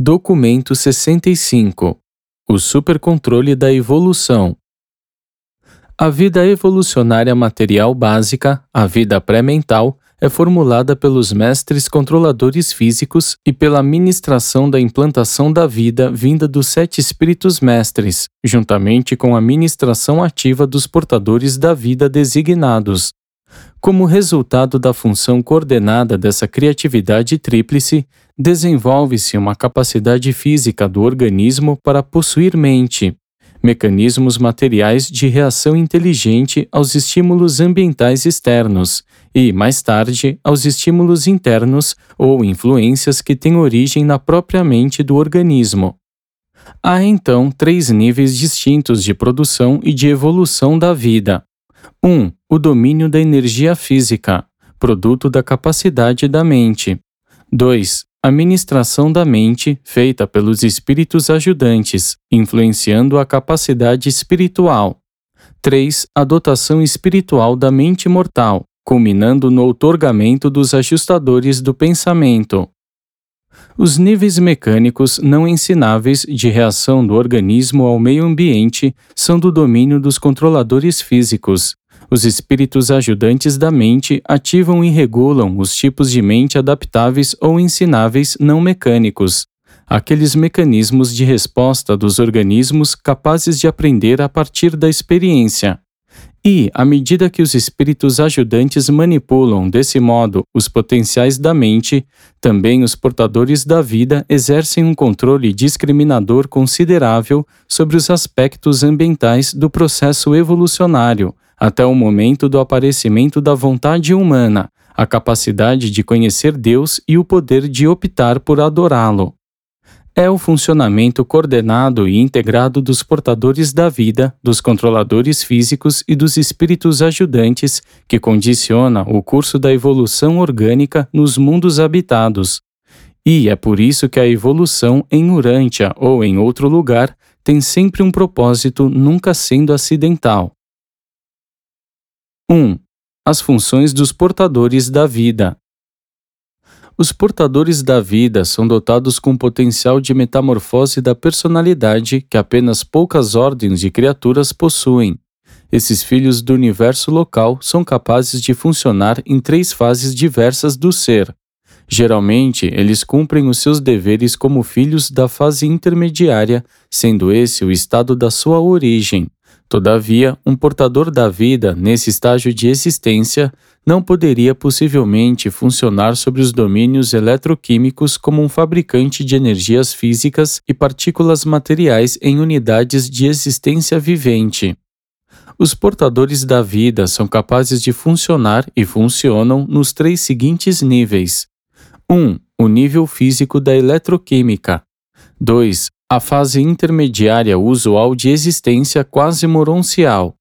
Documento 65 O supercontrole da evolução. A vida evolucionária material básica, a vida pré-mental, é formulada pelos mestres controladores físicos e pela ministração da implantação da vida vinda dos sete espíritos mestres, juntamente com a ministração ativa dos portadores da vida designados, como resultado da função coordenada dessa criatividade tríplice, desenvolve-se uma capacidade física do organismo para possuir mente, mecanismos materiais de reação inteligente aos estímulos ambientais externos e, mais tarde, aos estímulos internos ou influências que têm origem na própria mente do organismo. Há então três níveis distintos de produção e de evolução da vida. 1. Um, o domínio da energia física, produto da capacidade da mente. 2. A ministração da mente, feita pelos espíritos ajudantes, influenciando a capacidade espiritual. 3. A dotação espiritual da mente mortal, culminando no outorgamento dos ajustadores do pensamento. Os níveis mecânicos não ensináveis de reação do organismo ao meio ambiente são do domínio dos controladores físicos. Os espíritos ajudantes da mente ativam e regulam os tipos de mente adaptáveis ou ensináveis não mecânicos, aqueles mecanismos de resposta dos organismos capazes de aprender a partir da experiência. E, à medida que os espíritos ajudantes manipulam desse modo os potenciais da mente, também os portadores da vida exercem um controle discriminador considerável sobre os aspectos ambientais do processo evolucionário, até o momento do aparecimento da vontade humana, a capacidade de conhecer Deus e o poder de optar por adorá-lo é o funcionamento coordenado e integrado dos portadores da vida, dos controladores físicos e dos espíritos ajudantes que condiciona o curso da evolução orgânica nos mundos habitados. E é por isso que a evolução em Urântia ou em outro lugar tem sempre um propósito nunca sendo acidental. 1. As funções dos portadores da vida. Os portadores da vida são dotados com potencial de metamorfose da personalidade que apenas poucas ordens de criaturas possuem. Esses filhos do universo local são capazes de funcionar em três fases diversas do ser. Geralmente, eles cumprem os seus deveres como filhos da fase intermediária, sendo esse o estado da sua origem. Todavia, um portador da vida, nesse estágio de existência, não poderia possivelmente funcionar sobre os domínios eletroquímicos como um fabricante de energias físicas e partículas materiais em unidades de existência vivente. Os portadores da vida são capazes de funcionar e funcionam nos três seguintes níveis: 1. Um, o nível físico da eletroquímica. 2 a fase intermediária usual de existência quase moroncial.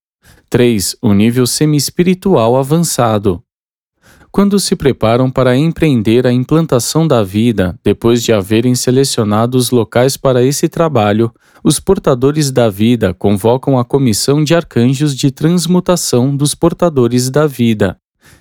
3. O nível semi-espiritual avançado. Quando se preparam para empreender a implantação da vida, depois de haverem selecionado os locais para esse trabalho, os portadores da vida convocam a comissão de arcanjos de transmutação dos portadores da vida.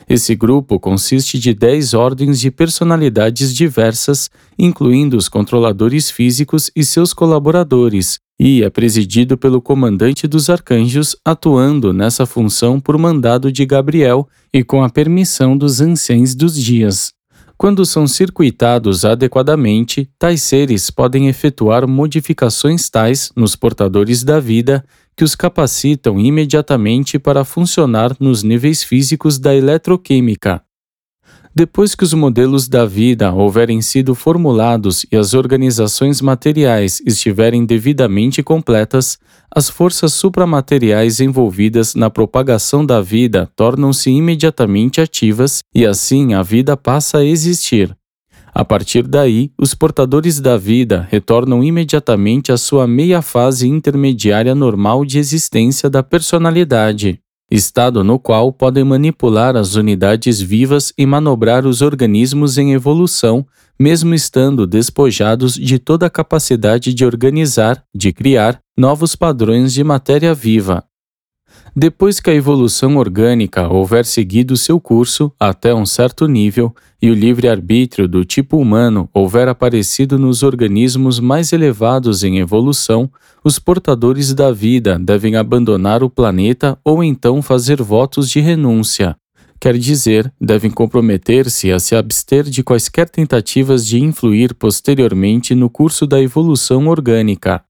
Esse grupo consiste de 10 ordens de personalidades diversas, incluindo os controladores físicos e seus colaboradores, e é presidido pelo comandante dos arcanjos, atuando nessa função por mandado de Gabriel e com a permissão dos anciães dos dias. Quando são circuitados adequadamente, tais seres podem efetuar modificações tais nos portadores da vida que os capacitam imediatamente para funcionar nos níveis físicos da eletroquímica. Depois que os modelos da vida houverem sido formulados e as organizações materiais estiverem devidamente completas, as forças supramateriais envolvidas na propagação da vida tornam-se imediatamente ativas e assim a vida passa a existir. A partir daí, os portadores da vida retornam imediatamente à sua meia fase intermediária normal de existência da personalidade, estado no qual podem manipular as unidades vivas e manobrar os organismos em evolução, mesmo estando despojados de toda a capacidade de organizar, de criar novos padrões de matéria viva. Depois que a evolução orgânica houver seguido seu curso até um certo nível e o livre-arbítrio do tipo humano houver aparecido nos organismos mais elevados em evolução, os portadores da vida devem abandonar o planeta ou então fazer votos de renúncia. Quer dizer, devem comprometer-se a se abster de quaisquer tentativas de influir posteriormente no curso da evolução orgânica.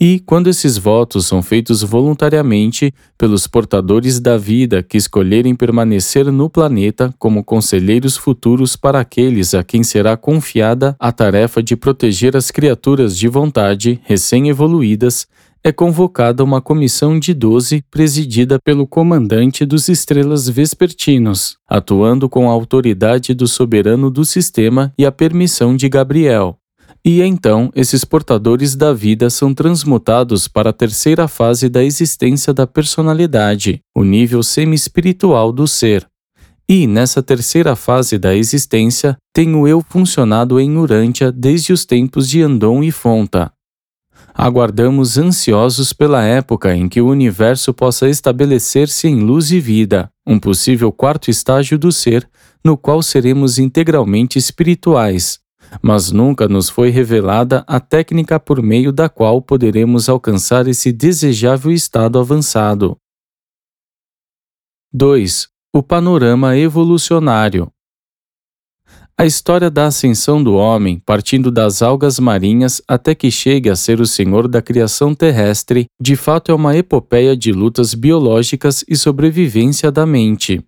E, quando esses votos são feitos voluntariamente pelos portadores da vida que escolherem permanecer no planeta como conselheiros futuros para aqueles a quem será confiada a tarefa de proteger as criaturas de vontade recém-evoluídas, é convocada uma comissão de doze presidida pelo comandante dos Estrelas Vespertinos, atuando com a autoridade do soberano do sistema e a permissão de Gabriel. E então, esses portadores da vida são transmutados para a terceira fase da existência da personalidade, o nível semi-espiritual do ser. E, nessa terceira fase da existência, tem o eu funcionado em Urântia desde os tempos de Andon e Fonta. Aguardamos ansiosos pela época em que o universo possa estabelecer-se em luz e vida, um possível quarto estágio do ser, no qual seremos integralmente espirituais, mas nunca nos foi revelada a técnica por meio da qual poderemos alcançar esse desejável estado avançado. 2. O panorama evolucionário. A história da ascensão do homem, partindo das algas marinhas até que chegue a ser o senhor da criação terrestre, de fato é uma epopeia de lutas biológicas e sobrevivência da mente.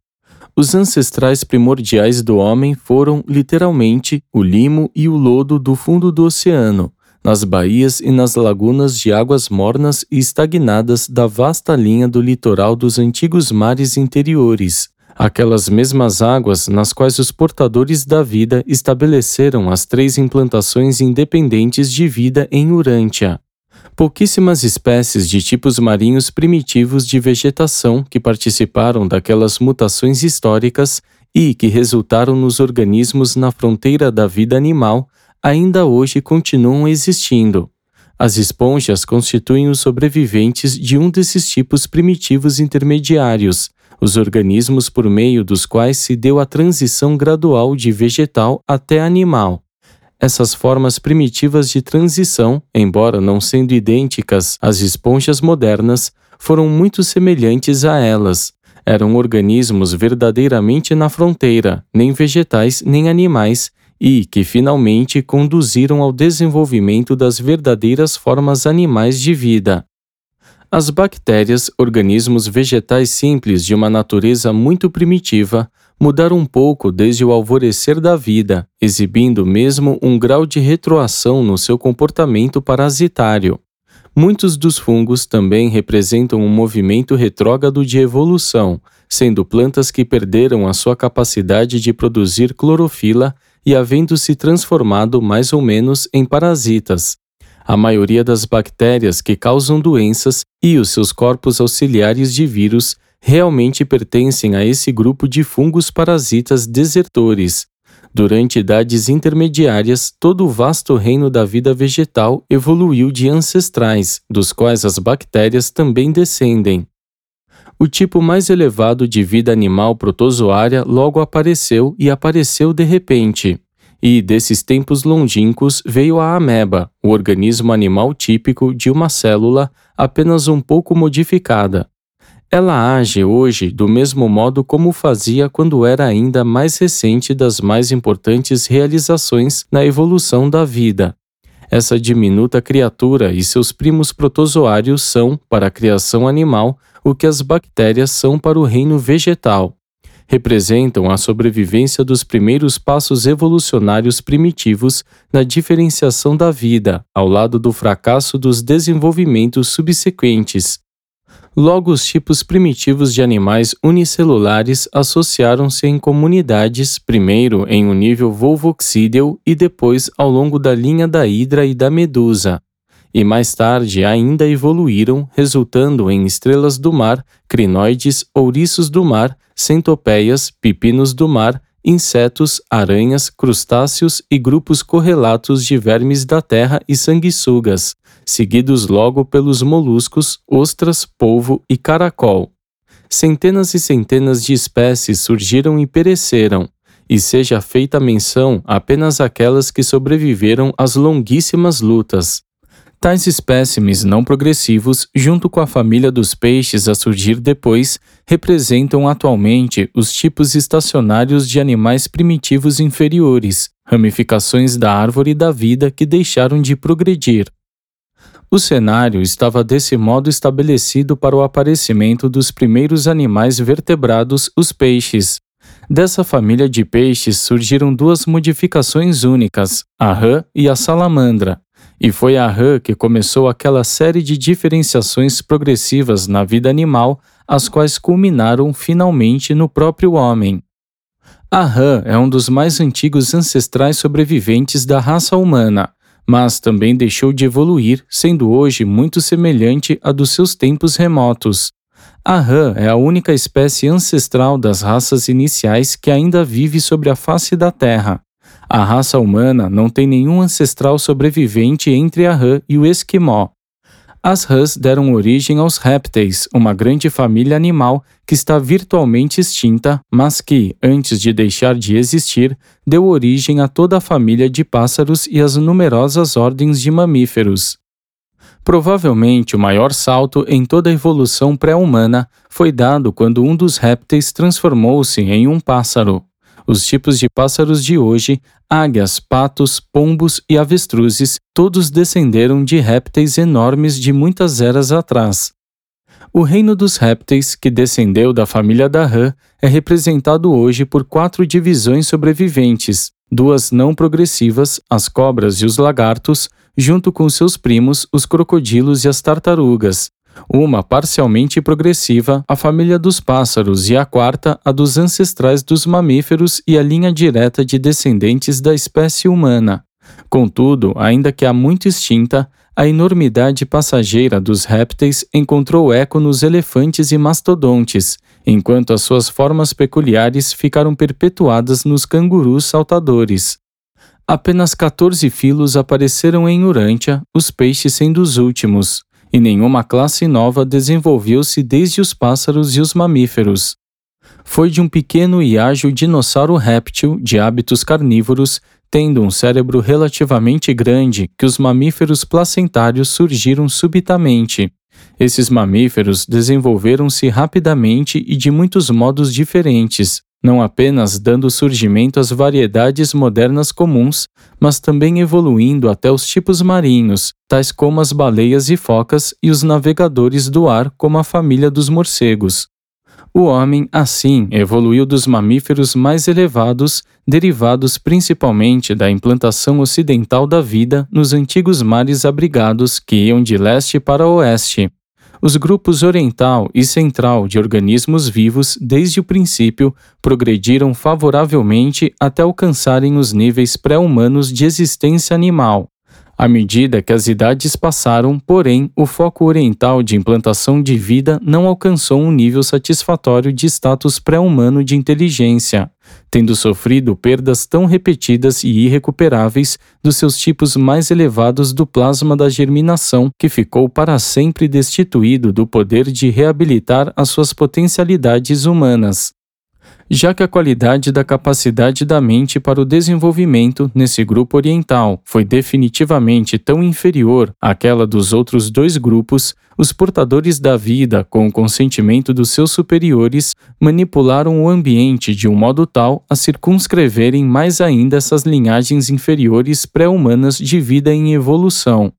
Os ancestrais primordiais do homem foram, literalmente, o limo e o lodo do fundo do oceano, nas baías e nas lagunas de águas mornas e estagnadas da vasta linha do litoral dos antigos mares interiores, aquelas mesmas águas nas quais os portadores da vida estabeleceram as três implantações independentes de vida em Urântia, pouquíssimas espécies de tipos marinhos primitivos de vegetação que participaram daquelas mutações históricas e que resultaram nos organismos na fronteira da vida animal ainda hoje continuam existindo. As esponjas constituem os sobreviventes de um desses tipos primitivos intermediários, os organismos por meio dos quais se deu a transição gradual de vegetal até animal. Essas formas primitivas de transição, embora não sendo idênticas às esponjas modernas, foram muito semelhantes a elas. Eram organismos verdadeiramente na fronteira, nem vegetais nem animais, e que finalmente conduziram ao desenvolvimento das verdadeiras formas animais de vida. As bactérias, organismos vegetais simples de uma natureza muito primitiva, mudaram um pouco desde o alvorecer da vida, exibindo mesmo um grau de retroação no seu comportamento parasitário. Muitos dos fungos também representam um movimento retrógrado de evolução, sendo plantas que perderam a sua capacidade de produzir clorofila e havendo se transformado mais ou menos em parasitas. A maioria das bactérias que causam doenças e os seus corpos auxiliares de vírus realmente pertencem a esse grupo de fungos parasitas desertores. Durante idades intermediárias, todo o vasto reino da vida vegetal evoluiu de ancestrais, dos quais as bactérias também descendem. O tipo mais elevado de vida animal protozoária logo apareceu e apareceu de repente. E desses tempos longínquos veio a ameba, o organismo animal típico de uma célula apenas um pouco modificada, ela age hoje do mesmo modo como fazia quando era ainda mais recente das mais importantes realizações na evolução da vida. Essa diminuta criatura e seus primos protozoários são, para a criação animal, o que as bactérias são para o reino vegetal. Representam a sobrevivência dos primeiros passos evolucionários primitivos na diferenciação da vida, ao lado do fracasso dos desenvolvimentos subsequentes, Logo, os tipos primitivos de animais unicelulares associaram-se em comunidades, primeiro em um nível volvoxídeo e depois ao longo da linha da hidra e da medusa. E mais tarde ainda evoluíram, resultando em estrelas do mar, crinoides, ouriços do mar, centopeias, pepinos do mar, insetos, aranhas, crustáceos e grupos correlatos de vermes da terra e sanguessugas, seguidos logo pelos moluscos, ostras, polvo e caracol. centenas e centenas de espécies surgiram e pereceram, e seja feita menção apenas àquelas que sobreviveram às longuíssimas lutas. Tais espécimes não progressivos, junto com a família dos peixes a surgir depois, representam atualmente os tipos estacionários de animais primitivos inferiores, ramificações da árvore da vida que deixaram de progredir. O cenário estava desse modo estabelecido para o aparecimento dos primeiros animais vertebrados, os peixes. Dessa família de peixes surgiram duas modificações únicas, a rã e a salamandra, e foi a rã que começou aquela série de diferenciações progressivas na vida animal, as quais culminaram finalmente no próprio homem. A rã é um dos mais antigos ancestrais sobreviventes da raça humana, mas também deixou de evoluir, sendo hoje muito semelhante à dos seus tempos remotos. A rã é a única espécie ancestral das raças iniciais que ainda vive sobre a face da Terra. A raça humana não tem nenhum ancestral sobrevivente entre a rã e o esquimó. As rãs deram origem aos répteis, uma grande família animal que está virtualmente extinta, mas que, antes de deixar de existir, deu origem a toda a família de pássaros e as numerosas ordens de mamíferos. Provavelmente o maior salto em toda a evolução pré-humana foi dado quando um dos répteis transformou-se em um pássaro. Os tipos de pássaros de hoje, águias, patos, pombos e avestruzes, todos descenderam de répteis enormes de muitas eras atrás. O reino dos répteis, que descendeu da família da rã, é representado hoje por quatro divisões sobreviventes, duas não progressivas, as cobras e os lagartos, junto com seus primos, os crocodilos e as tartarugas, uma parcialmente progressiva, a família dos pássaros, e a quarta, a dos ancestrais dos mamíferos e a linha direta de descendentes da espécie humana. Contudo, ainda que há muito extinta, a enormidade passageira dos répteis encontrou eco nos elefantes e mastodontes, enquanto as suas formas peculiares ficaram perpetuadas nos cangurus saltadores. Apenas 14 filos apareceram em Urântia, os peixes sendo os últimos e nenhuma classe nova desenvolveu-se desde os pássaros e os mamíferos. Foi de um pequeno e ágil dinossauro réptil de hábitos carnívoros, tendo um cérebro relativamente grande, que os mamíferos placentários surgiram subitamente. Esses mamíferos desenvolveram-se rapidamente e de muitos modos diferentes, não apenas dando surgimento às variedades modernas comuns, mas também evoluindo até os tipos marinhos, tais como as baleias e focas e os navegadores do ar, como a família dos morcegos. O homem, assim, evoluiu dos mamíferos mais elevados, derivados principalmente da implantação ocidental da vida nos antigos mares abrigados que iam de leste para oeste, os grupos oriental e central de organismos vivos, desde o princípio, progrediram favoravelmente até alcançarem os níveis pré-humanos de existência animal. À medida que as idades passaram, porém, o foco oriental de implantação de vida não alcançou um nível satisfatório de status pré-humano de inteligência tendo sofrido perdas tão repetidas e irrecuperáveis dos seus tipos mais elevados do plasma da germinação, que ficou para sempre destituído do poder de reabilitar as suas potencialidades humanas já que a qualidade da capacidade da mente para o desenvolvimento nesse grupo oriental foi definitivamente tão inferior àquela dos outros dois grupos, os portadores da vida, com o consentimento dos seus superiores, manipularam o ambiente de um modo tal a circunscreverem mais ainda essas linhagens inferiores pré-humanas de vida em evolução.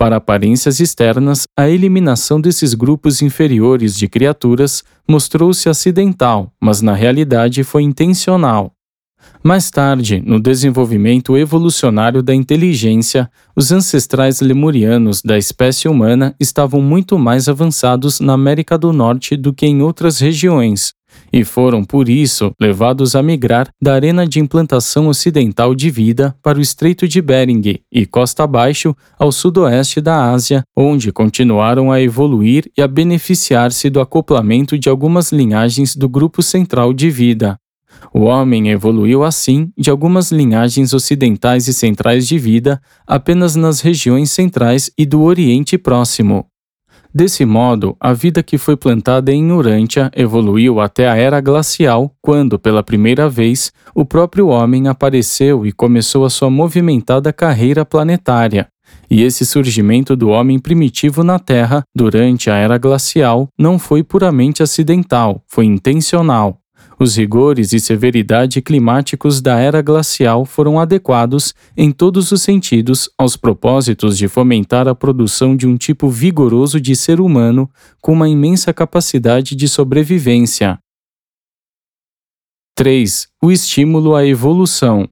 Para aparências externas, a eliminação desses grupos inferiores de criaturas mostrou-se acidental, mas na realidade foi intencional. Mais tarde, no desenvolvimento evolucionário da inteligência, os ancestrais lemurianos da espécie humana estavam muito mais avançados na América do Norte do que em outras regiões, e foram, por isso, levados a migrar da arena de implantação ocidental de vida para o Estreito de Bering e costa abaixo ao sudoeste da Ásia, onde continuaram a evoluir e a beneficiar-se do acoplamento de algumas linhagens do grupo central de vida. O homem evoluiu assim de algumas linhagens ocidentais e centrais de vida apenas nas regiões centrais e do Oriente Próximo, Desse modo, a vida que foi plantada em Urântia evoluiu até a era glacial, quando, pela primeira vez, o próprio homem apareceu e começou a sua movimentada carreira planetária. E esse surgimento do homem primitivo na Terra, durante a era glacial, não foi puramente acidental, foi intencional. Os rigores e severidade climáticos da era glacial foram adequados, em todos os sentidos, aos propósitos de fomentar a produção de um tipo vigoroso de ser humano com uma imensa capacidade de sobrevivência. 3. O estímulo à evolução.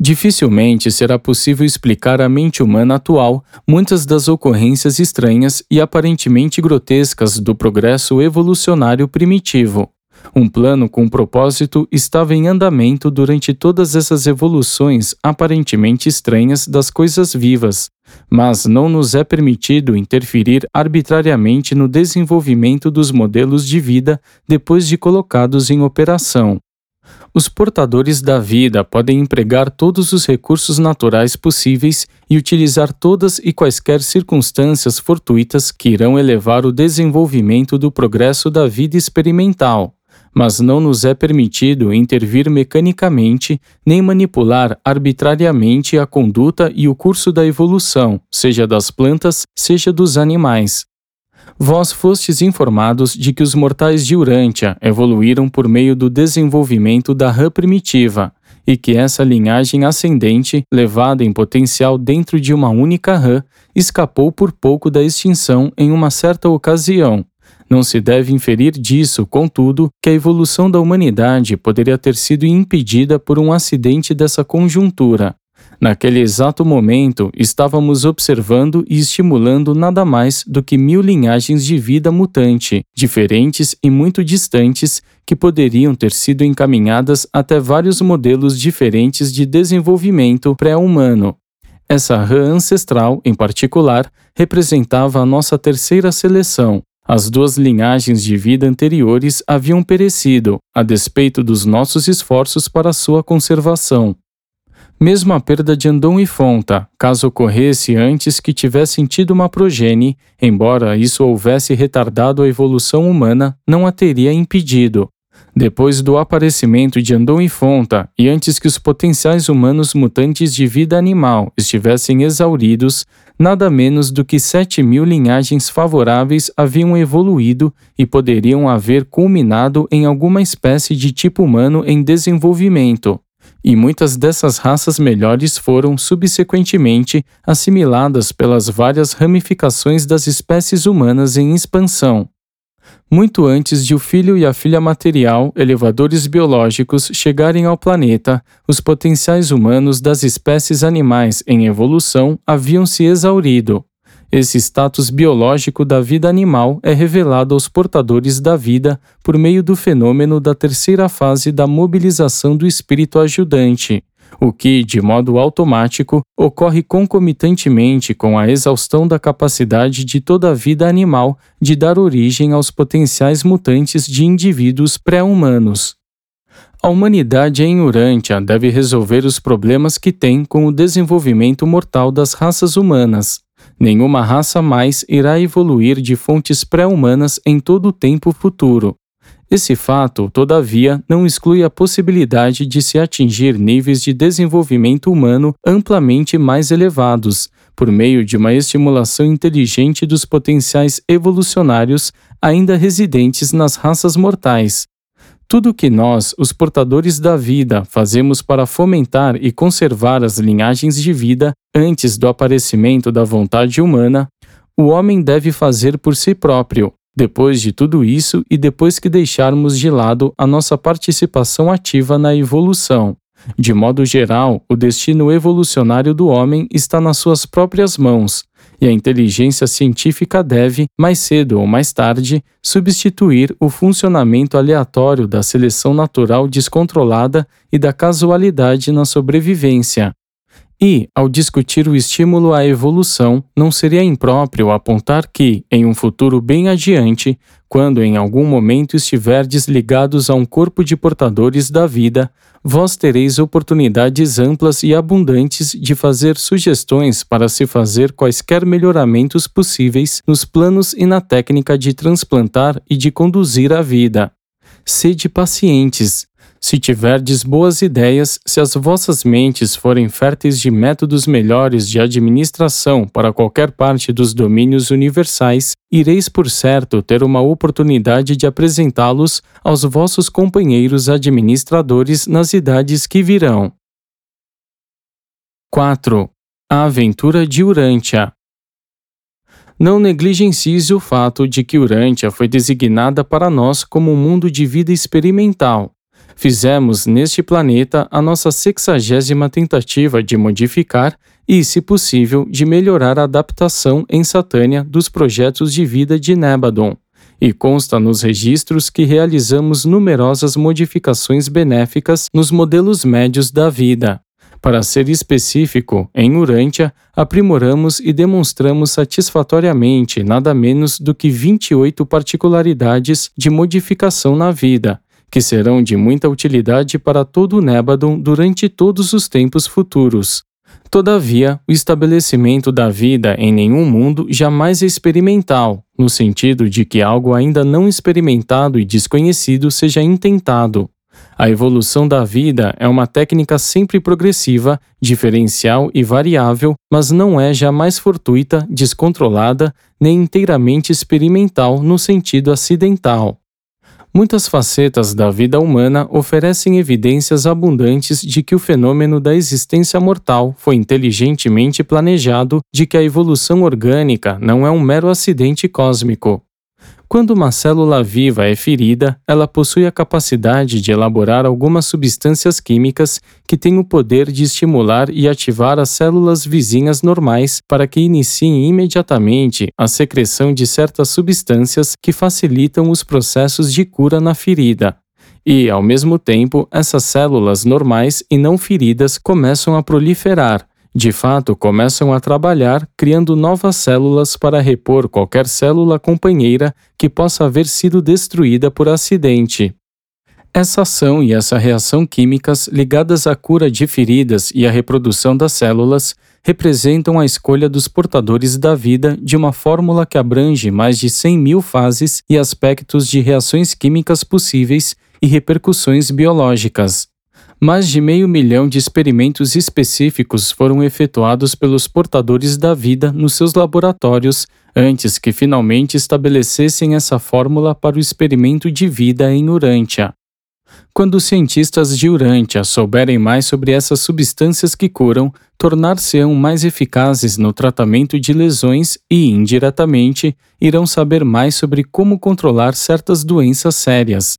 Dificilmente será possível explicar à mente humana atual muitas das ocorrências estranhas e aparentemente grotescas do progresso evolucionário primitivo. Um plano com propósito estava em andamento durante todas essas evoluções aparentemente estranhas das coisas vivas, mas não nos é permitido interferir arbitrariamente no desenvolvimento dos modelos de vida depois de colocados em operação. Os portadores da vida podem empregar todos os recursos naturais possíveis e utilizar todas e quaisquer circunstâncias fortuitas que irão elevar o desenvolvimento do progresso da vida experimental mas não nos é permitido intervir mecanicamente nem manipular arbitrariamente a conduta e o curso da evolução, seja das plantas, seja dos animais. Vós fostes informados de que os mortais de Urântia evoluíram por meio do desenvolvimento da rã primitiva, e que essa linhagem ascendente, levada em potencial dentro de uma única rã, escapou por pouco da extinção em uma certa ocasião, não se deve inferir disso, contudo, que a evolução da humanidade poderia ter sido impedida por um acidente dessa conjuntura. Naquele exato momento, estávamos observando e estimulando nada mais do que mil linhagens de vida mutante, diferentes e muito distantes, que poderiam ter sido encaminhadas até vários modelos diferentes de desenvolvimento pré-humano. Essa rã ancestral, em particular, representava a nossa terceira seleção, as duas linhagens de vida anteriores haviam perecido, a despeito dos nossos esforços para sua conservação. Mesmo a perda de Andon e Fonta, caso ocorresse antes que tivessem tido uma progenie, embora isso houvesse retardado a evolução humana, não a teria impedido. Depois do aparecimento de Andon e Fonta, e antes que os potenciais humanos mutantes de vida animal estivessem exauridos, nada menos do que 7 mil linhagens favoráveis haviam evoluído e poderiam haver culminado em alguma espécie de tipo humano em desenvolvimento. E muitas dessas raças melhores foram, subsequentemente, assimiladas pelas várias ramificações das espécies humanas em expansão muito antes de o filho e a filha material, elevadores biológicos, chegarem ao planeta, os potenciais humanos das espécies animais em evolução haviam se exaurido. Esse status biológico da vida animal é revelado aos portadores da vida por meio do fenômeno da terceira fase da mobilização do espírito ajudante, o que, de modo automático, ocorre concomitantemente com a exaustão da capacidade de toda a vida animal de dar origem aos potenciais mutantes de indivíduos pré-humanos. A humanidade em Urântia deve resolver os problemas que tem com o desenvolvimento mortal das raças humanas. Nenhuma raça mais irá evoluir de fontes pré-humanas em todo o tempo futuro. Esse fato, todavia, não exclui a possibilidade de se atingir níveis de desenvolvimento humano amplamente mais elevados, por meio de uma estimulação inteligente dos potenciais evolucionários ainda residentes nas raças mortais. Tudo o que nós, os portadores da vida, fazemos para fomentar e conservar as linhagens de vida antes do aparecimento da vontade humana, o homem deve fazer por si próprio, depois de tudo isso e depois que deixarmos de lado a nossa participação ativa na evolução, de modo geral, o destino evolucionário do homem está nas suas próprias mãos, e a inteligência científica deve, mais cedo ou mais tarde, substituir o funcionamento aleatório da seleção natural descontrolada e da casualidade na sobrevivência. E, ao discutir o estímulo à evolução, não seria impróprio apontar que, em um futuro bem adiante, quando em algum momento estiverdes ligados a um corpo de portadores da vida, vós tereis oportunidades amplas e abundantes de fazer sugestões para se fazer quaisquer melhoramentos possíveis nos planos e na técnica de transplantar e de conduzir a vida. Sede pacientes, se tiverdes boas ideias, se as vossas mentes forem férteis de métodos melhores de administração para qualquer parte dos domínios universais, ireis por certo ter uma oportunidade de apresentá-los aos vossos companheiros administradores nas idades que virão. 4. A aventura de Urântia não negligencies o fato de que Urântia foi designada para nós como um mundo de vida experimental, Fizemos neste planeta a nossa sexagésima tentativa de modificar e, se possível, de melhorar a adaptação em Satânia dos projetos de vida de Nebadon, e consta nos registros que realizamos numerosas modificações benéficas nos modelos médios da vida. Para ser específico, em Urântia, aprimoramos e demonstramos satisfatoriamente nada menos do que 28 particularidades de modificação na vida, que serão de muita utilidade para todo o Nébadon durante todos os tempos futuros. Todavia, o estabelecimento da vida em nenhum mundo jamais é experimental, no sentido de que algo ainda não experimentado e desconhecido seja intentado. A evolução da vida é uma técnica sempre progressiva, diferencial e variável, mas não é jamais fortuita, descontrolada, nem inteiramente experimental no sentido acidental. Muitas facetas da vida humana oferecem evidências abundantes de que o fenômeno da existência mortal foi inteligentemente planejado, de que a evolução orgânica não é um mero acidente cósmico. Quando uma célula viva é ferida, ela possui a capacidade de elaborar algumas substâncias químicas que têm o poder de estimular e ativar as células vizinhas normais para que iniciem imediatamente a secreção de certas substâncias que facilitam os processos de cura na ferida. E, ao mesmo tempo, essas células normais e não feridas começam a proliferar, de fato, começam a trabalhar criando novas células para repor qualquer célula companheira que possa haver sido destruída por acidente. Essa ação e essa reação químicas ligadas à cura de feridas e à reprodução das células representam a escolha dos portadores da vida de uma fórmula que abrange mais de 100 mil fases e aspectos de reações químicas possíveis e repercussões biológicas mais de meio milhão de experimentos específicos foram efetuados pelos portadores da vida nos seus laboratórios antes que finalmente estabelecessem essa fórmula para o experimento de vida em Urântia. Quando os cientistas de Urântia souberem mais sobre essas substâncias que curam, tornar-se-ão mais eficazes no tratamento de lesões e, indiretamente, irão saber mais sobre como controlar certas doenças sérias.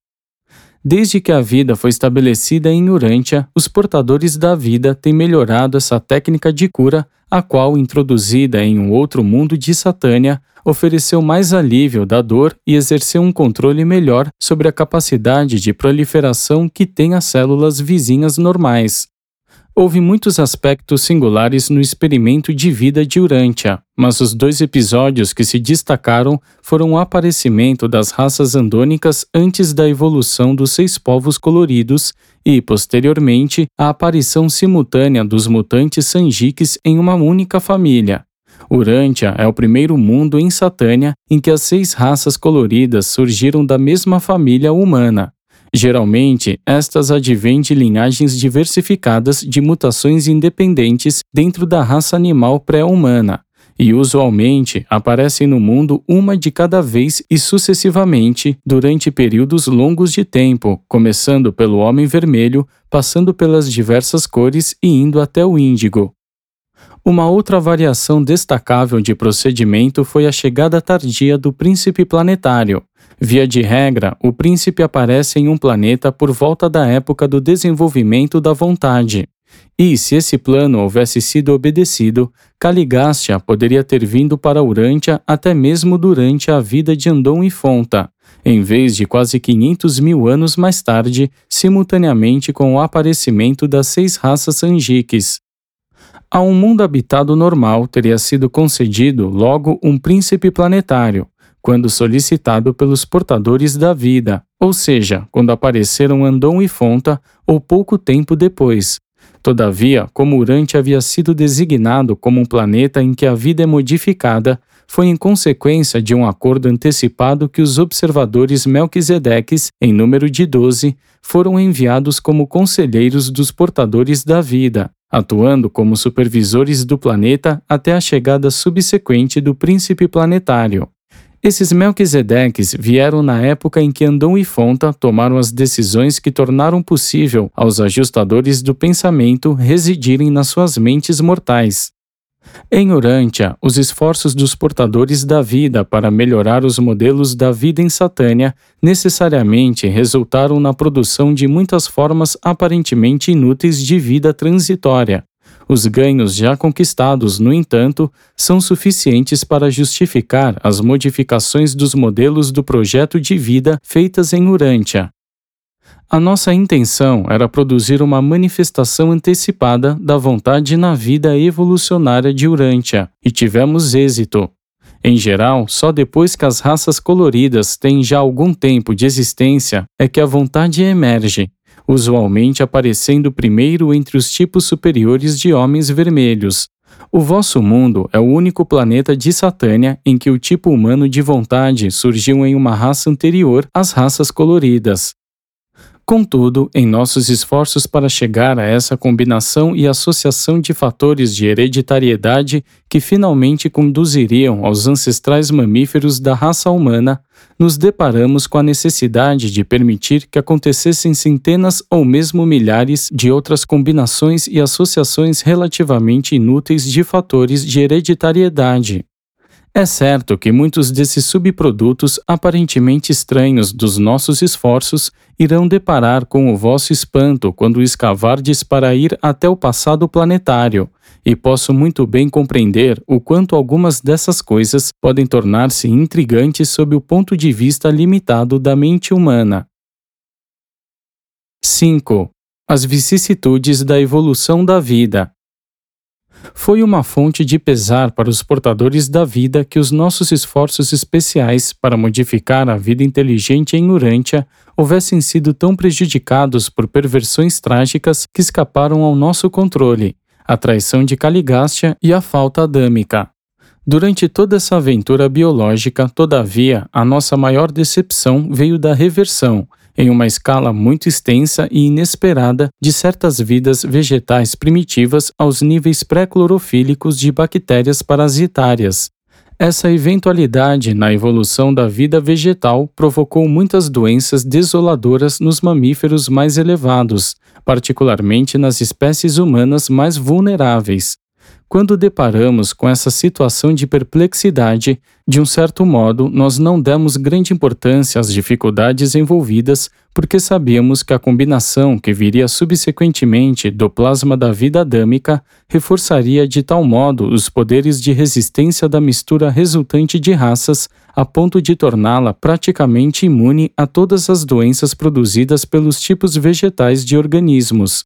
Desde que a vida foi estabelecida em Urântia, os portadores da vida têm melhorado essa técnica de cura, a qual, introduzida em um outro mundo de Satânia, ofereceu mais alívio da dor e exerceu um controle melhor sobre a capacidade de proliferação que têm as células vizinhas normais. Houve muitos aspectos singulares no experimento de vida de Urântia, mas os dois episódios que se destacaram foram o aparecimento das raças andônicas antes da evolução dos seis povos coloridos e, posteriormente, a aparição simultânea dos mutantes sanjiques em uma única família. Urântia é o primeiro mundo em Satânia em que as seis raças coloridas surgiram da mesma família humana. Geralmente, estas advêm de linhagens diversificadas de mutações independentes dentro da raça animal pré-humana, e usualmente aparecem no mundo uma de cada vez e sucessivamente durante períodos longos de tempo, começando pelo homem vermelho, passando pelas diversas cores e indo até o índigo. Uma outra variação destacável de procedimento foi a chegada tardia do príncipe planetário, Via de regra, o príncipe aparece em um planeta por volta da época do desenvolvimento da vontade. E, se esse plano houvesse sido obedecido, Caligastia poderia ter vindo para Urântia até mesmo durante a vida de Andon e Fonta, em vez de quase 500 mil anos mais tarde, simultaneamente com o aparecimento das seis raças Angiques. A um mundo habitado normal teria sido concedido logo um príncipe planetário, quando solicitado pelos portadores da vida, ou seja, quando apareceram Andon e Fonta ou pouco tempo depois. Todavia, como Urante havia sido designado como um planeta em que a vida é modificada, foi em consequência de um acordo antecipado que os observadores Melquisedeques, em número de doze, foram enviados como conselheiros dos portadores da vida, atuando como supervisores do planeta até a chegada subsequente do príncipe planetário. Esses Melquisedeques vieram na época em que Andon e Fonta tomaram as decisões que tornaram possível aos ajustadores do pensamento residirem nas suas mentes mortais. Em Urântia, os esforços dos portadores da vida para melhorar os modelos da vida em Satânia necessariamente resultaram na produção de muitas formas aparentemente inúteis de vida transitória. Os ganhos já conquistados, no entanto, são suficientes para justificar as modificações dos modelos do projeto de vida feitas em Urântia, a nossa intenção era produzir uma manifestação antecipada da vontade na vida evolucionária de Urântia, e tivemos êxito. Em geral, só depois que as raças coloridas têm já algum tempo de existência é que a vontade emerge, usualmente aparecendo primeiro entre os tipos superiores de homens vermelhos. O vosso mundo é o único planeta de Satânia em que o tipo humano de vontade surgiu em uma raça anterior às raças coloridas. Contudo, em nossos esforços para chegar a essa combinação e associação de fatores de hereditariedade que finalmente conduziriam aos ancestrais mamíferos da raça humana, nos deparamos com a necessidade de permitir que acontecessem centenas ou mesmo milhares de outras combinações e associações relativamente inúteis de fatores de hereditariedade. É certo que muitos desses subprodutos aparentemente estranhos dos nossos esforços irão deparar com o vosso espanto quando escavardes para ir até o passado planetário, e posso muito bem compreender o quanto algumas dessas coisas podem tornar-se intrigantes sob o ponto de vista limitado da mente humana. 5. As vicissitudes da evolução da vida foi uma fonte de pesar para os portadores da vida que os nossos esforços especiais para modificar a vida inteligente em Urântia houvessem sido tão prejudicados por perversões trágicas que escaparam ao nosso controle, a traição de Caligástia e a falta adâmica. Durante toda essa aventura biológica, todavia, a nossa maior decepção veio da reversão, em uma escala muito extensa e inesperada de certas vidas vegetais primitivas aos níveis pré-clorofílicos de bactérias parasitárias. Essa eventualidade na evolução da vida vegetal provocou muitas doenças desoladoras nos mamíferos mais elevados, particularmente nas espécies humanas mais vulneráveis. Quando deparamos com essa situação de perplexidade, de um certo modo, nós não demos grande importância às dificuldades envolvidas, porque sabíamos que a combinação que viria subsequentemente do plasma da vida adâmica reforçaria de tal modo os poderes de resistência da mistura resultante de raças, a ponto de torná-la praticamente imune a todas as doenças produzidas pelos tipos vegetais de organismos.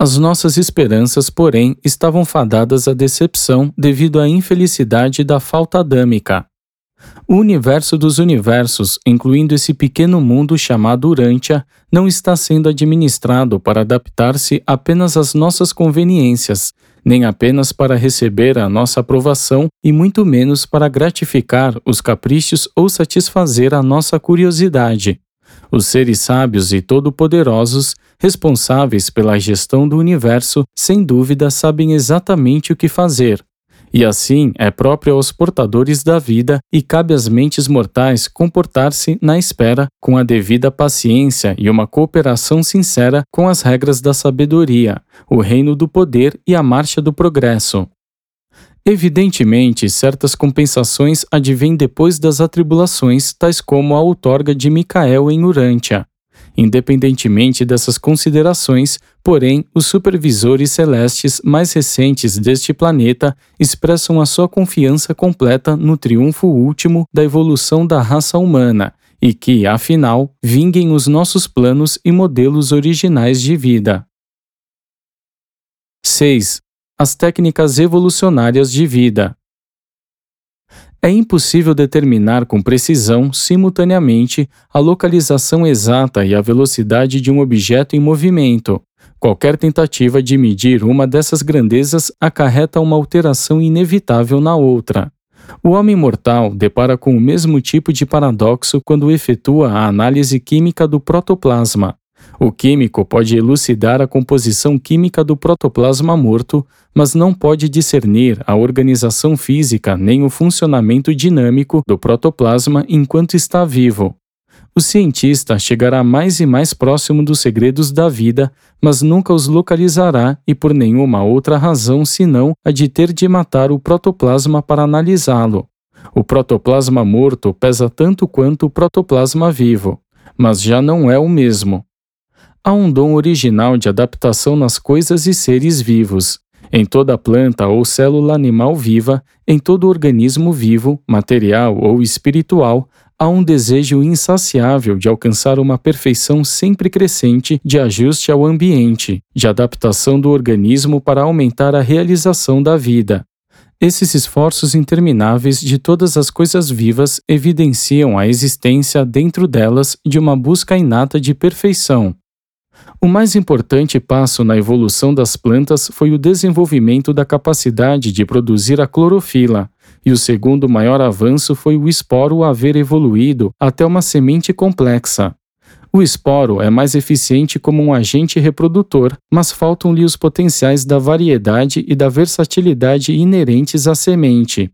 As nossas esperanças, porém, estavam fadadas à decepção devido à infelicidade da falta adâmica. O universo dos universos, incluindo esse pequeno mundo chamado Urântia, não está sendo administrado para adaptar-se apenas às nossas conveniências, nem apenas para receber a nossa aprovação e muito menos para gratificar os caprichos ou satisfazer a nossa curiosidade. Os seres sábios e todo-poderosos, responsáveis pela gestão do universo, sem dúvida sabem exatamente o que fazer. E assim é próprio aos portadores da vida e cabe às mentes mortais comportar-se na espera com a devida paciência e uma cooperação sincera com as regras da sabedoria, o reino do poder e a marcha do progresso. Evidentemente, certas compensações advêm depois das atribulações, tais como a outorga de Micael em Urântia. Independentemente dessas considerações, porém, os supervisores celestes mais recentes deste planeta expressam a sua confiança completa no triunfo último da evolução da raça humana e que, afinal, vinguem os nossos planos e modelos originais de vida. 6. as técnicas evolucionárias de vida. É impossível determinar com precisão, simultaneamente, a localização exata e a velocidade de um objeto em movimento. Qualquer tentativa de medir uma dessas grandezas acarreta uma alteração inevitável na outra. O homem mortal depara com o mesmo tipo de paradoxo quando efetua a análise química do protoplasma. O químico pode elucidar a composição química do protoplasma morto, mas não pode discernir a organização física nem o funcionamento dinâmico do protoplasma enquanto está vivo. O cientista chegará mais e mais próximo dos segredos da vida, mas nunca os localizará e por nenhuma outra razão senão a de ter de matar o protoplasma para analisá-lo. O protoplasma morto pesa tanto quanto o protoplasma vivo, mas já não é o mesmo. Há um dom original de adaptação nas coisas e seres vivos. Em toda planta ou célula animal viva, em todo organismo vivo, material ou espiritual, há um desejo insaciável de alcançar uma perfeição sempre crescente de ajuste ao ambiente, de adaptação do organismo para aumentar a realização da vida. Esses esforços intermináveis de todas as coisas vivas evidenciam a existência dentro delas de uma busca inata de perfeição, o mais importante passo na evolução das plantas foi o desenvolvimento da capacidade de produzir a clorofila, e o segundo maior avanço foi o esporo haver evoluído até uma semente complexa. O esporo é mais eficiente como um agente reprodutor, mas faltam-lhe os potenciais da variedade e da versatilidade inerentes à semente.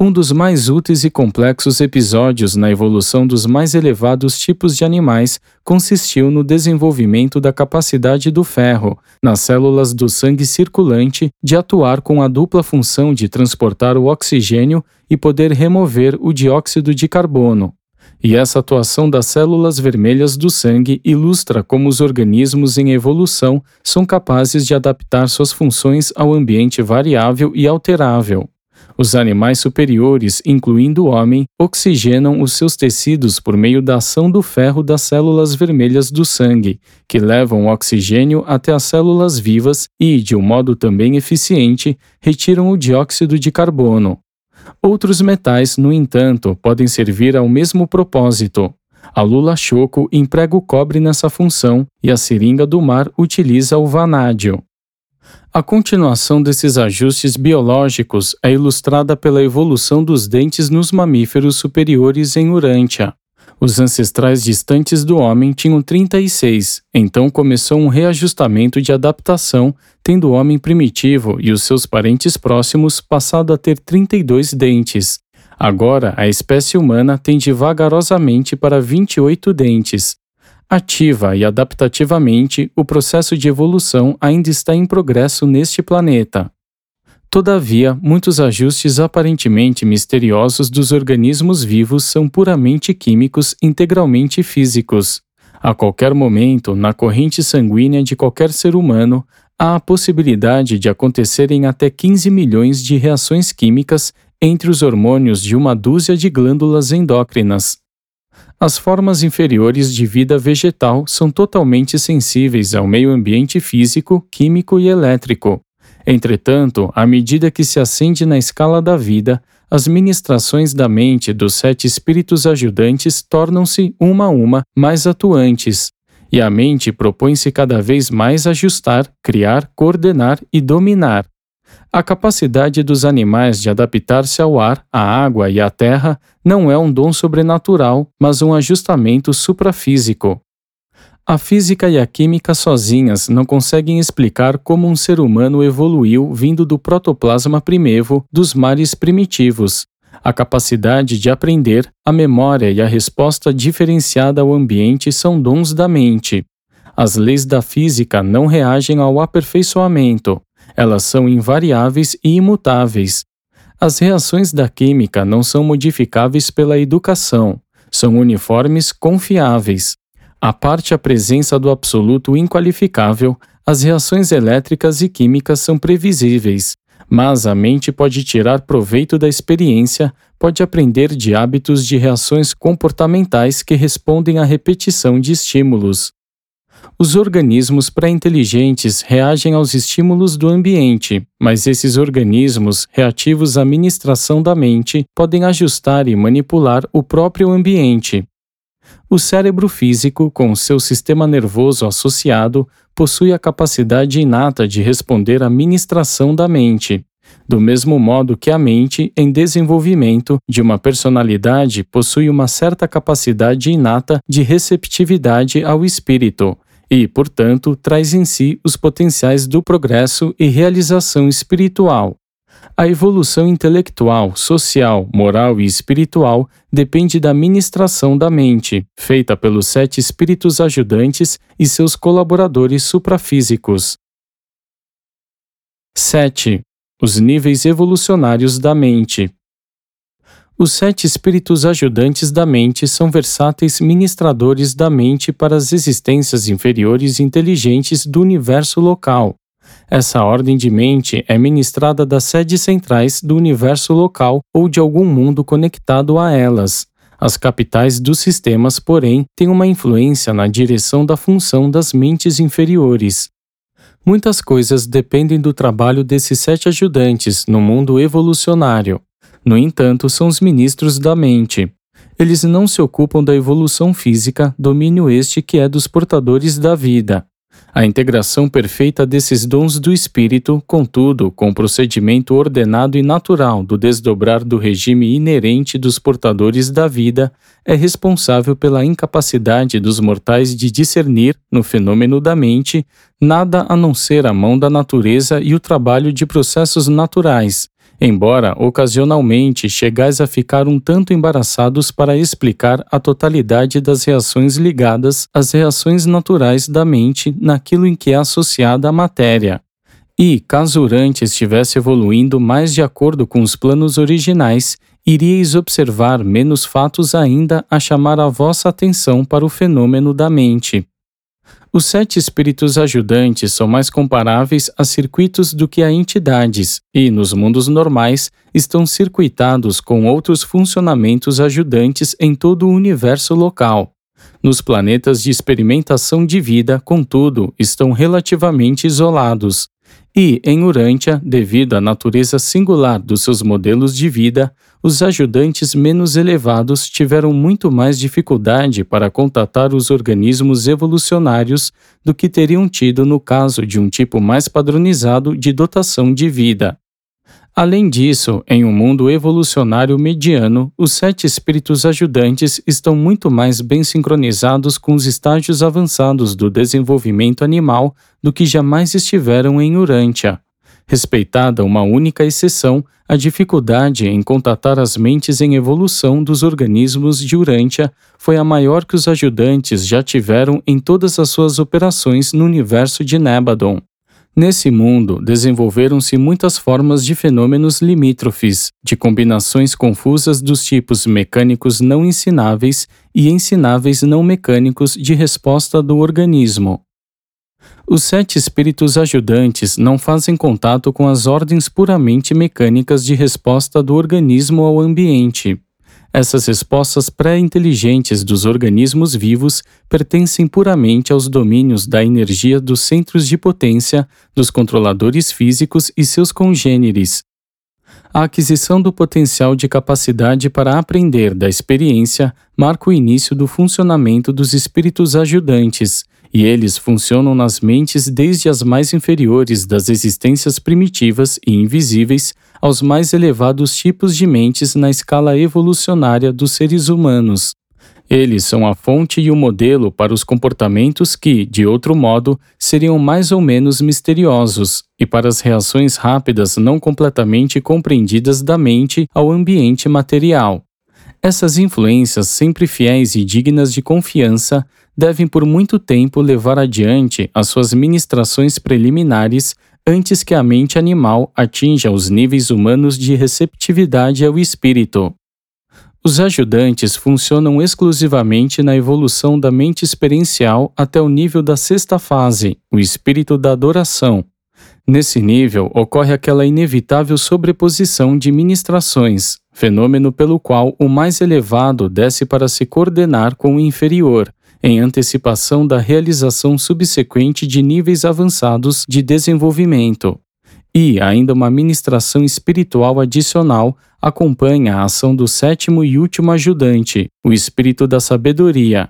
Um dos mais úteis e complexos episódios na evolução dos mais elevados tipos de animais consistiu no desenvolvimento da capacidade do ferro, nas células do sangue circulante, de atuar com a dupla função de transportar o oxigênio e poder remover o dióxido de carbono. E essa atuação das células vermelhas do sangue ilustra como os organismos em evolução são capazes de adaptar suas funções ao ambiente variável e alterável. Os animais superiores, incluindo o homem, oxigenam os seus tecidos por meio da ação do ferro das células vermelhas do sangue, que levam o oxigênio até as células vivas e, de um modo também eficiente, retiram o dióxido de carbono. Outros metais, no entanto, podem servir ao mesmo propósito. A lula choco emprega o cobre nessa função e a seringa do mar utiliza o vanádio. A continuação desses ajustes biológicos é ilustrada pela evolução dos dentes nos mamíferos superiores em Urântia. Os ancestrais distantes do homem tinham 36, então começou um reajustamento de adaptação, tendo o homem primitivo e os seus parentes próximos passado a ter 32 dentes. Agora, a espécie humana tende vagarosamente para 28 dentes, Ativa e adaptativamente, o processo de evolução ainda está em progresso neste planeta. Todavia, muitos ajustes aparentemente misteriosos dos organismos vivos são puramente químicos, integralmente físicos. A qualquer momento, na corrente sanguínea de qualquer ser humano, há a possibilidade de acontecerem até 15 milhões de reações químicas entre os hormônios de uma dúzia de glândulas endócrinas. As formas inferiores de vida vegetal são totalmente sensíveis ao meio ambiente físico, químico e elétrico. Entretanto, à medida que se ascende na escala da vida, as ministrações da mente dos sete espíritos ajudantes tornam-se, uma a uma, mais atuantes, e a mente propõe-se cada vez mais ajustar, criar, coordenar e dominar. A capacidade dos animais de adaptar-se ao ar, à água e à terra não é um dom sobrenatural, mas um ajustamento suprafísico. A física e a química sozinhas não conseguem explicar como um ser humano evoluiu vindo do protoplasma primevo dos mares primitivos. A capacidade de aprender, a memória e a resposta diferenciada ao ambiente são dons da mente. As leis da física não reagem ao aperfeiçoamento, elas são invariáveis e imutáveis. As reações da química não são modificáveis pela educação, são uniformes confiáveis. A parte a presença do absoluto inqualificável, as reações elétricas e químicas são previsíveis, mas a mente pode tirar proveito da experiência, pode aprender de hábitos de reações comportamentais que respondem à repetição de estímulos. Os organismos pré-inteligentes reagem aos estímulos do ambiente, mas esses organismos, reativos à ministração da mente, podem ajustar e manipular o próprio ambiente. O cérebro físico, com seu sistema nervoso associado, possui a capacidade inata de responder à ministração da mente. Do mesmo modo que a mente, em desenvolvimento de uma personalidade, possui uma certa capacidade inata de receptividade ao espírito, e, portanto, traz em si os potenciais do progresso e realização espiritual. A evolução intelectual, social, moral e espiritual depende da ministração da mente, feita pelos sete espíritos ajudantes e seus colaboradores suprafísicos. 7. Os níveis evolucionários da mente. Os sete espíritos ajudantes da mente são versáteis ministradores da mente para as existências inferiores inteligentes do universo local. Essa ordem de mente é ministrada das sedes centrais do universo local ou de algum mundo conectado a elas. As capitais dos sistemas, porém, têm uma influência na direção da função das mentes inferiores. Muitas coisas dependem do trabalho desses sete ajudantes no mundo evolucionário. No entanto, são os ministros da mente. Eles não se ocupam da evolução física, domínio este que é dos portadores da vida. A integração perfeita desses dons do espírito, contudo, com o procedimento ordenado e natural do desdobrar do regime inerente dos portadores da vida, é responsável pela incapacidade dos mortais de discernir, no fenômeno da mente, nada a não ser a mão da natureza e o trabalho de processos naturais, embora ocasionalmente chegais a ficar um tanto embaraçados para explicar a totalidade das reações ligadas às reações naturais da mente naquilo em que é associada a matéria. E, caso Urante estivesse evoluindo mais de acordo com os planos originais, iríeis observar menos fatos ainda a chamar a vossa atenção para o fenômeno da mente. Os sete espíritos ajudantes são mais comparáveis a circuitos do que a entidades, e, nos mundos normais, estão circuitados com outros funcionamentos ajudantes em todo o universo local. Nos planetas de experimentação de vida, contudo, estão relativamente isolados, e, em Urântia, devido à natureza singular dos seus modelos de vida, os ajudantes menos elevados tiveram muito mais dificuldade para contatar os organismos evolucionários do que teriam tido no caso de um tipo mais padronizado de dotação de vida. Além disso, em um mundo evolucionário mediano, os sete espíritos ajudantes estão muito mais bem sincronizados com os estágios avançados do desenvolvimento animal do que jamais estiveram em Urântia. Respeitada uma única exceção, a dificuldade em contatar as mentes em evolução dos organismos de Urântia foi a maior que os ajudantes já tiveram em todas as suas operações no universo de Nebadon. Nesse mundo, desenvolveram-se muitas formas de fenômenos limítrofes, de combinações confusas dos tipos mecânicos não ensináveis e ensináveis não mecânicos de resposta do organismo. Os sete espíritos ajudantes não fazem contato com as ordens puramente mecânicas de resposta do organismo ao ambiente, essas respostas pré-inteligentes dos organismos vivos pertencem puramente aos domínios da energia dos centros de potência, dos controladores físicos e seus congêneres. A aquisição do potencial de capacidade para aprender da experiência marca o início do funcionamento dos espíritos ajudantes, e eles funcionam nas mentes desde as mais inferiores das existências primitivas e invisíveis aos mais elevados tipos de mentes na escala evolucionária dos seres humanos. Eles são a fonte e o modelo para os comportamentos que, de outro modo, seriam mais ou menos misteriosos, e para as reações rápidas não completamente compreendidas da mente ao ambiente material. Essas influências, sempre fiéis e dignas de confiança, devem por muito tempo levar adiante as suas ministrações preliminares antes que a mente animal atinja os níveis humanos de receptividade ao espírito. Os ajudantes funcionam exclusivamente na evolução da mente experiencial até o nível da sexta fase, o espírito da adoração. Nesse nível ocorre aquela inevitável sobreposição de ministrações, fenômeno pelo qual o mais elevado desce para se coordenar com o inferior, em antecipação da realização subsequente de níveis avançados de desenvolvimento. E ainda uma ministração espiritual adicional acompanha a ação do sétimo e último ajudante, o espírito da sabedoria.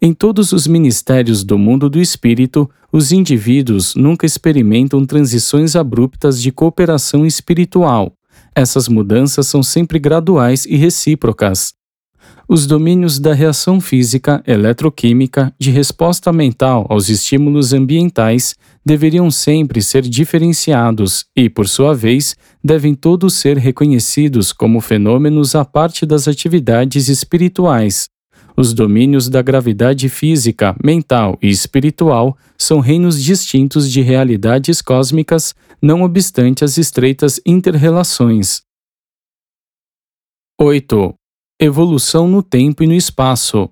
Em todos os ministérios do mundo do espírito, os indivíduos nunca experimentam transições abruptas de cooperação espiritual. Essas mudanças são sempre graduais e recíprocas. Os domínios da reação física, eletroquímica, de resposta mental aos estímulos ambientais deveriam sempre ser diferenciados e, por sua vez, devem todos ser reconhecidos como fenômenos à parte das atividades espirituais. Os domínios da gravidade física, mental e espiritual são reinos distintos de realidades cósmicas, não obstante as estreitas interrelações. 8. Evolução no tempo e no espaço.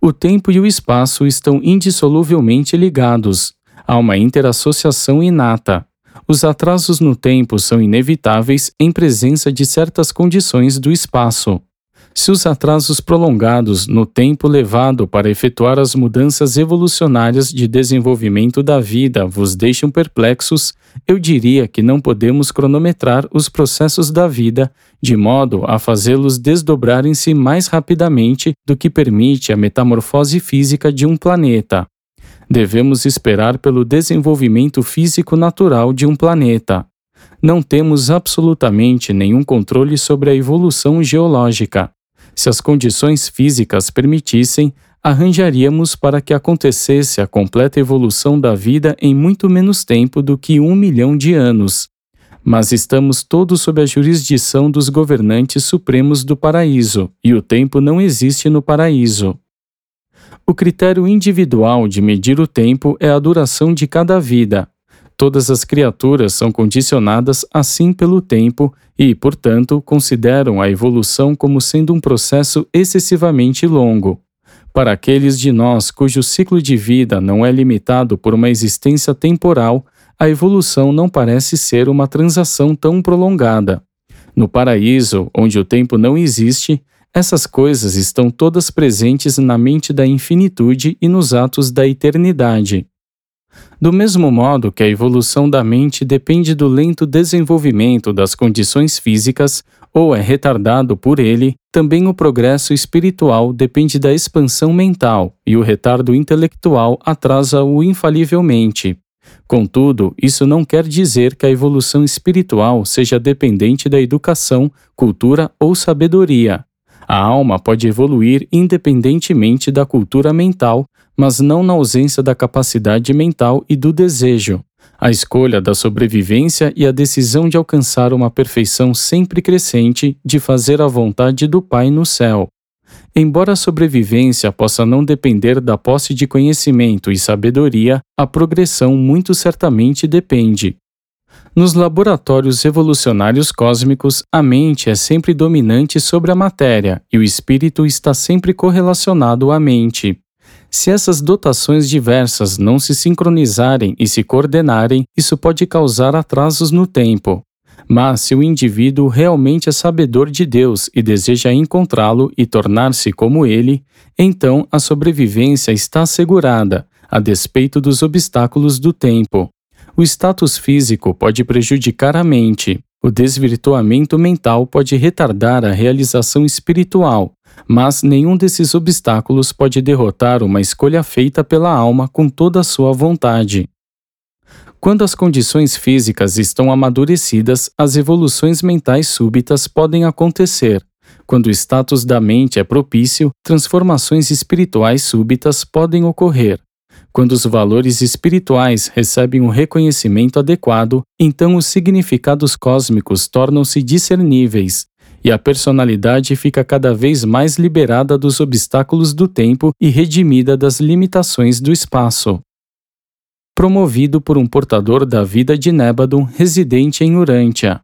O tempo e o espaço estão indissoluvelmente ligados. Há uma interassociação inata. Os atrasos no tempo são inevitáveis em presença de certas condições do espaço. Se os atrasos prolongados no tempo levado para efetuar as mudanças evolucionárias de desenvolvimento da vida vos deixam perplexos, eu diria que não podemos cronometrar os processos da vida de modo a fazê-los desdobrarem-se mais rapidamente do que permite a metamorfose física de um planeta. Devemos esperar pelo desenvolvimento físico natural de um planeta. Não temos absolutamente nenhum controle sobre a evolução geológica. Se as condições físicas permitissem, arranjaríamos para que acontecesse a completa evolução da vida em muito menos tempo do que um milhão de anos. Mas estamos todos sob a jurisdição dos governantes supremos do paraíso, e o tempo não existe no paraíso. O critério individual de medir o tempo é a duração de cada vida, Todas as criaturas são condicionadas assim pelo tempo e, portanto, consideram a evolução como sendo um processo excessivamente longo. Para aqueles de nós cujo ciclo de vida não é limitado por uma existência temporal, a evolução não parece ser uma transação tão prolongada. No paraíso, onde o tempo não existe, essas coisas estão todas presentes na mente da infinitude e nos atos da eternidade. Do mesmo modo que a evolução da mente depende do lento desenvolvimento das condições físicas ou é retardado por ele, também o progresso espiritual depende da expansão mental e o retardo intelectual atrasa-o infalivelmente. Contudo, isso não quer dizer que a evolução espiritual seja dependente da educação, cultura ou sabedoria. A alma pode evoluir independentemente da cultura mental, mas não na ausência da capacidade mental e do desejo. A escolha da sobrevivência e a decisão de alcançar uma perfeição sempre crescente de fazer a vontade do Pai no céu. Embora a sobrevivência possa não depender da posse de conhecimento e sabedoria, a progressão muito certamente depende. Nos laboratórios evolucionários cósmicos, a mente é sempre dominante sobre a matéria e o espírito está sempre correlacionado à mente. Se essas dotações diversas não se sincronizarem e se coordenarem, isso pode causar atrasos no tempo. Mas se o indivíduo realmente é sabedor de Deus e deseja encontrá-lo e tornar-se como ele, então a sobrevivência está assegurada, a despeito dos obstáculos do tempo. O status físico pode prejudicar a mente. O desvirtuamento mental pode retardar a realização espiritual, mas nenhum desses obstáculos pode derrotar uma escolha feita pela alma com toda a sua vontade. Quando as condições físicas estão amadurecidas, as evoluções mentais súbitas podem acontecer. Quando o status da mente é propício, transformações espirituais súbitas podem ocorrer. Quando os valores espirituais recebem um reconhecimento adequado, então os significados cósmicos tornam-se discerníveis, e a personalidade fica cada vez mais liberada dos obstáculos do tempo e redimida das limitações do espaço. Promovido por um portador da vida de Nébadon residente em Urântia.